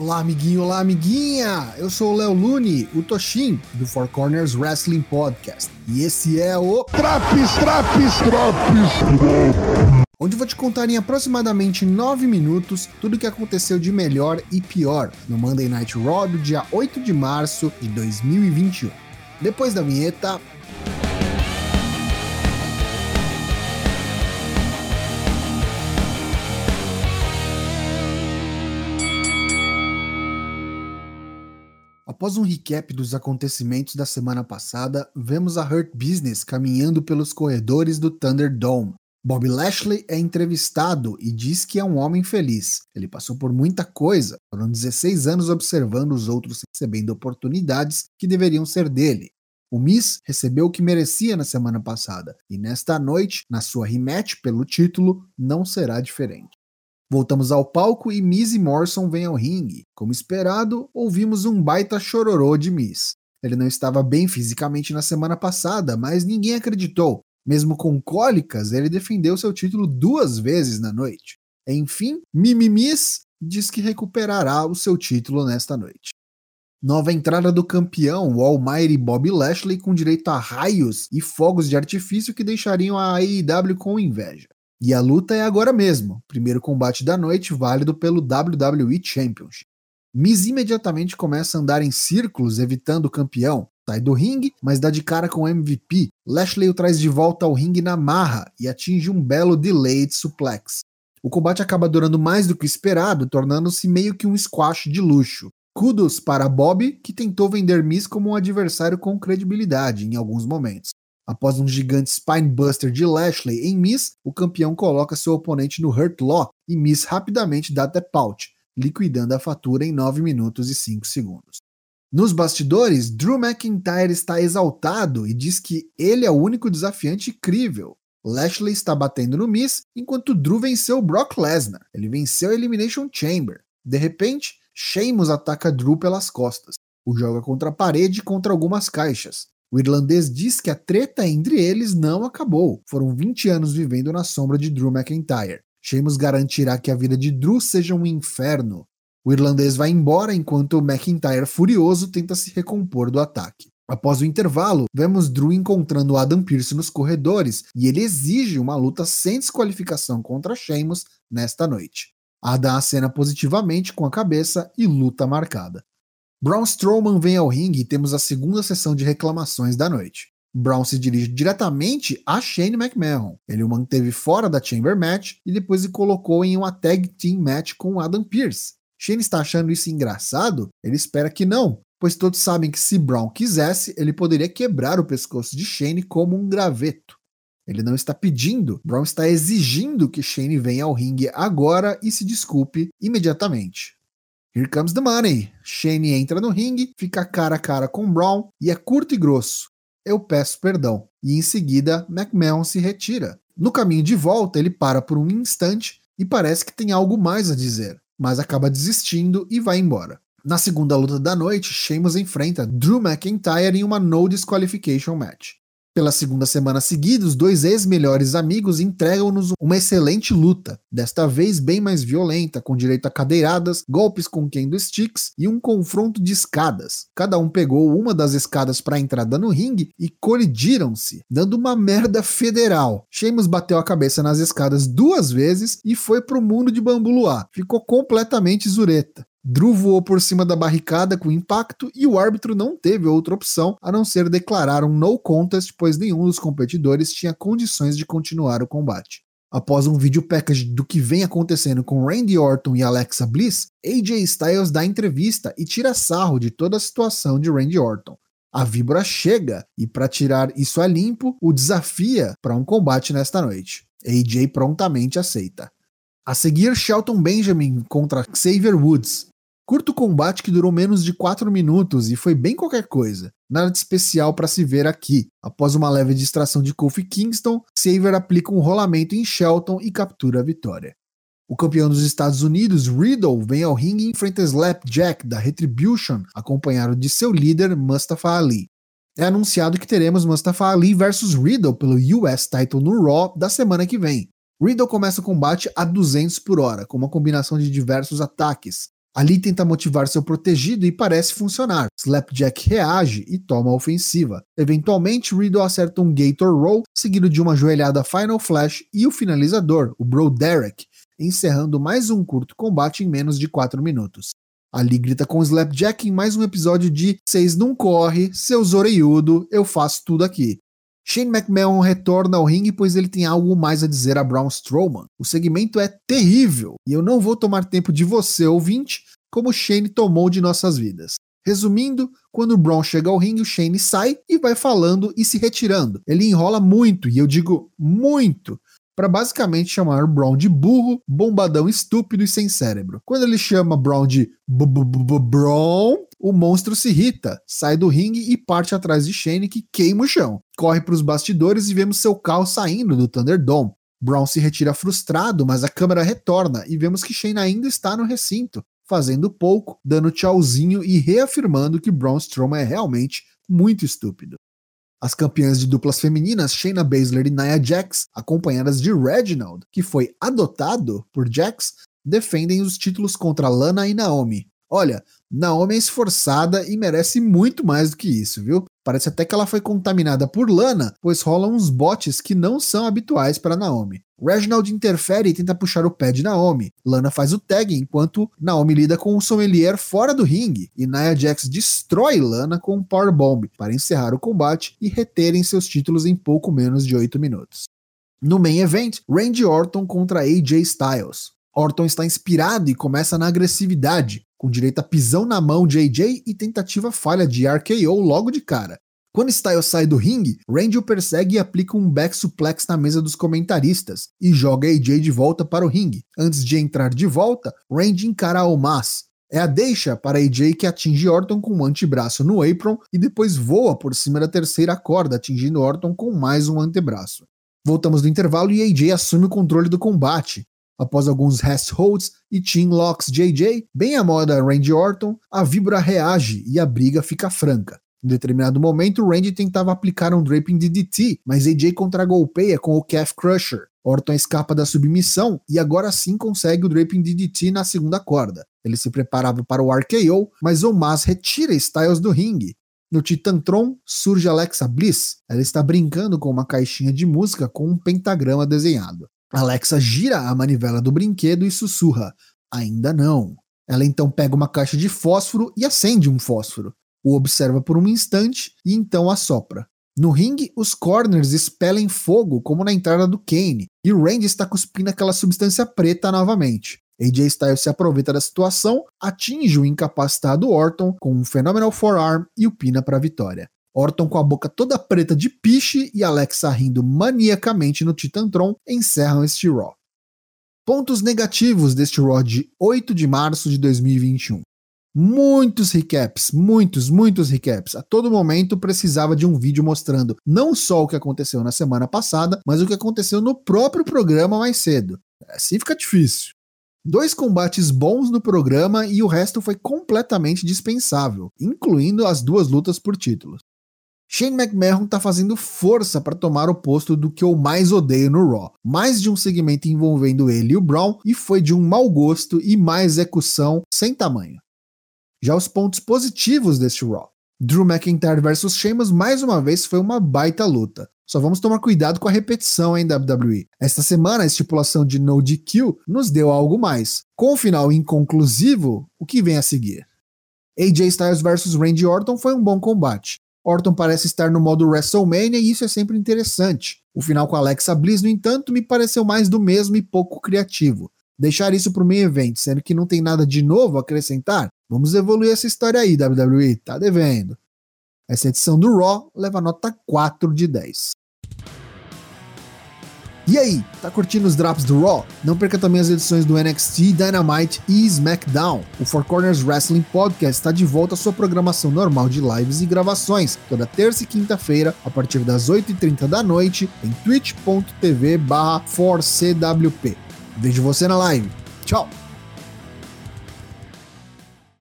Olá, amiguinho, olá, amiguinha! Eu sou o Léo Lune, o Toshin, do Four Corners Wrestling Podcast. E esse é o Traps, Traps, Traps! Onde vou te contar em aproximadamente 9 minutos tudo o que aconteceu de melhor e pior no Monday Night Raw do dia 8 de março de 2021. Depois da vinheta, Após um recap dos acontecimentos da semana passada, vemos a Hurt Business caminhando pelos corredores do Thunderdome. Bob Lashley é entrevistado e diz que é um homem feliz. Ele passou por muita coisa, foram 16 anos observando os outros recebendo oportunidades que deveriam ser dele. O Miz recebeu o que merecia na semana passada, e nesta noite, na sua rematch pelo título, não será diferente. Voltamos ao palco e Miz e Morrison vêm ao ringue. Como esperado, ouvimos um baita chororô de Miz. Ele não estava bem fisicamente na semana passada, mas ninguém acreditou. Mesmo com cólicas, ele defendeu seu título duas vezes na noite. Enfim, Mimimis diz que recuperará o seu título nesta noite. Nova entrada do campeão, o Almighty Bob Lashley, com direito a raios e fogos de artifício que deixariam a AEW com inveja. E a luta é agora mesmo, primeiro combate da noite, válido pelo WWE Championship. Miz imediatamente começa a andar em círculos, evitando o campeão. Sai do ringue, mas dá de cara com o MVP. Lashley o traz de volta ao ringue na marra e atinge um belo delayed suplex. O combate acaba durando mais do que esperado, tornando-se meio que um squash de luxo. Kudos para Bob, que tentou vender Miz como um adversário com credibilidade em alguns momentos. Após um gigante Spinebuster de Lashley em Miss, o campeão coloca seu oponente no Hurt Law e Miss rapidamente dá tap out, liquidando a fatura em 9 minutos e 5 segundos. Nos bastidores, Drew McIntyre está exaltado e diz que ele é o único desafiante incrível. Lashley está batendo no Miss, enquanto Drew venceu Brock Lesnar. Ele venceu a Elimination Chamber. De repente, Sheamus ataca Drew pelas costas. O joga contra a parede e contra algumas caixas. O irlandês diz que a treta entre eles não acabou. Foram 20 anos vivendo na sombra de Drew McIntyre. Sheamus garantirá que a vida de Drew seja um inferno. O irlandês vai embora enquanto McIntyre, furioso, tenta se recompor do ataque. Após o intervalo, vemos Drew encontrando Adam Pearce nos corredores e ele exige uma luta sem desqualificação contra Sheamus nesta noite. Adam acena positivamente com a cabeça e luta marcada. Braun Strowman vem ao ringue e temos a segunda sessão de reclamações da noite. Brown se dirige diretamente a Shane McMahon. Ele o manteve fora da Chamber Match e depois o colocou em uma Tag Team Match com Adam Pearce. Shane está achando isso engraçado? Ele espera que não, pois todos sabem que se Brown quisesse, ele poderia quebrar o pescoço de Shane como um graveto. Ele não está pedindo, Brown está exigindo que Shane venha ao ringue agora e se desculpe imediatamente. Here comes the money. Shane entra no ringue, fica cara a cara com Brown e é curto e grosso. Eu peço perdão. E em seguida, McMahon se retira. No caminho de volta, ele para por um instante e parece que tem algo mais a dizer, mas acaba desistindo e vai embora. Na segunda luta da noite, Sheamus enfrenta Drew McIntyre em uma no disqualification match. Pela segunda semana seguida, os dois ex-melhores amigos entregam-nos uma excelente luta, desta vez bem mais violenta, com direito a cadeiradas, golpes com kendo sticks e um confronto de escadas. Cada um pegou uma das escadas para a entrada no ringue e colidiram-se, dando uma merda federal. Sheamus bateu a cabeça nas escadas duas vezes e foi pro mundo de bambu. Ficou completamente zureta. Drew voou por cima da barricada com impacto e o árbitro não teve outra opção a não ser declarar um no contest, pois nenhum dos competidores tinha condições de continuar o combate. Após um vídeo package do que vem acontecendo com Randy Orton e Alexa Bliss, AJ Styles dá entrevista e tira sarro de toda a situação de Randy Orton. A víbora chega e, para tirar isso a limpo, o desafia para um combate nesta noite. AJ prontamente aceita. A seguir, Shelton Benjamin contra Xavier Woods. Curto combate que durou menos de 4 minutos e foi bem qualquer coisa. Nada de especial para se ver aqui. Após uma leve distração de Kofi Kingston, Xavier aplica um rolamento em Shelton e captura a vitória. O campeão dos Estados Unidos, Riddle, vem ao ringue e enfrenta Slapjack da Retribution, acompanhado de seu líder, Mustafa Ali. É anunciado que teremos Mustafa Ali versus Riddle pelo US Title no Raw da semana que vem. Riddle começa o combate a 200 por hora, com uma combinação de diversos ataques, Ali tenta motivar seu protegido e parece funcionar. Slapjack reage e toma a ofensiva. Eventualmente, Riddle acerta um Gator Roll, seguido de uma joelhada Final Flash e o finalizador, o Bro Derek, encerrando mais um curto combate em menos de 4 minutos. Ali grita com Slapjack em mais um episódio de Vocês não corre, seus oreiudo, eu faço tudo aqui. Shane McMahon retorna ao ringue pois ele tem algo mais a dizer a Braun Strowman. O segmento é terrível e eu não vou tomar tempo de você, ouvinte, como Shane tomou de nossas vidas. Resumindo, quando o Braun chega ao ringue, o Shane sai e vai falando e se retirando. Ele enrola muito, e eu digo muito, para basicamente chamar o Braun de burro, bombadão estúpido e sem cérebro. Quando ele chama Braun de Braun, o monstro se irrita, sai do ringue e parte atrás de Shane que queima o chão. Corre para os bastidores e vemos seu carro saindo do Thunderdome. Brown se retira frustrado, mas a câmera retorna e vemos que Shane ainda está no recinto, fazendo pouco, dando tchauzinho e reafirmando que Braun Strowman é realmente muito estúpido. As campeãs de duplas femininas Shayna Baszler e Nia Jax, acompanhadas de Reginald, que foi adotado por Jax, defendem os títulos contra Lana e Naomi. Olha, Naomi é esforçada e merece muito mais do que isso, viu? Parece até que ela foi contaminada por Lana, pois rolam uns botes que não são habituais para Naomi. Reginald interfere e tenta puxar o pé de Naomi. Lana faz o tag enquanto Naomi lida com o sommelier fora do ringue e Nia Jax destrói Lana com um powerbomb para encerrar o combate e reterem seus títulos em pouco menos de 8 minutos. No main event, Randy Orton contra AJ Styles. Orton está inspirado e começa na agressividade, com direito a pisão na mão de AJ e tentativa falha de RKO logo de cara. Quando Styles sai do ringue, Randy o persegue e aplica um back suplex na mesa dos comentaristas e joga AJ de volta para o ringue. Antes de entrar de volta, Randy encara Omas. É a deixa para AJ que atinge Orton com um antebraço no apron e depois voa por cima da terceira corda, atingindo Orton com mais um antebraço. Voltamos do intervalo e AJ assume o controle do combate. Após alguns rest holds e chin locks JJ, bem à moda Randy Orton, a vibra reage e a briga fica franca. Em determinado momento, Randy tentava aplicar um draping DDT, mas AJ contra-golpeia com o Calf Crusher. Orton escapa da submissão e agora sim consegue o draping DDT na segunda corda. Ele se preparava para o RKO, mas Omas retira Styles do ringue. No Titantron surge Alexa Bliss. Ela está brincando com uma caixinha de música com um pentagrama desenhado. Alexa gira a manivela do brinquedo e sussurra: Ainda não. Ela então pega uma caixa de fósforo e acende um fósforo. O observa por um instante e então assopra. No ringue, os corners expelem fogo, como na entrada do Kane, e Randy está cuspindo aquela substância preta novamente. AJ Styles se aproveita da situação, atinge o incapacitado Orton com um Phenomenal Forearm e o pina para a vitória. Orton com a boca toda preta de piche e Alexa rindo maniacamente no Titantron encerram este Raw. Pontos negativos deste Raw de 8 de março de 2021. Muitos recaps, muitos, muitos recaps. A todo momento precisava de um vídeo mostrando não só o que aconteceu na semana passada, mas o que aconteceu no próprio programa mais cedo. Assim fica difícil. Dois combates bons no programa e o resto foi completamente dispensável, incluindo as duas lutas por títulos. Shane McMahon tá fazendo força para tomar o posto do que eu mais odeio no Raw. Mais de um segmento envolvendo ele e o Brown e foi de um mau gosto e má execução sem tamanho. Já os pontos positivos deste Raw. Drew McIntyre versus Sheamus mais uma vez foi uma baita luta. Só vamos tomar cuidado com a repetição em WWE. Esta semana a estipulação de no DQ nos deu algo mais. Com o final inconclusivo, o que vem a seguir? AJ Styles versus Randy Orton foi um bom combate. Orton parece estar no modo WrestleMania e isso é sempre interessante. O final com Alexa Bliss, no entanto, me pareceu mais do mesmo e pouco criativo. Deixar isso para o meio evento, sendo que não tem nada de novo a acrescentar? Vamos evoluir essa história aí, WWE, tá devendo. Essa edição do Raw leva nota 4 de 10. E aí, tá curtindo os drops do Raw? Não perca também as edições do NXT, Dynamite e SmackDown. O Four Corners Wrestling Podcast está de volta à sua programação normal de lives e gravações, toda terça e quinta-feira, a partir das 8h30 da noite, em twitch.tv barra 4CWP. Vejo você na live. Tchau!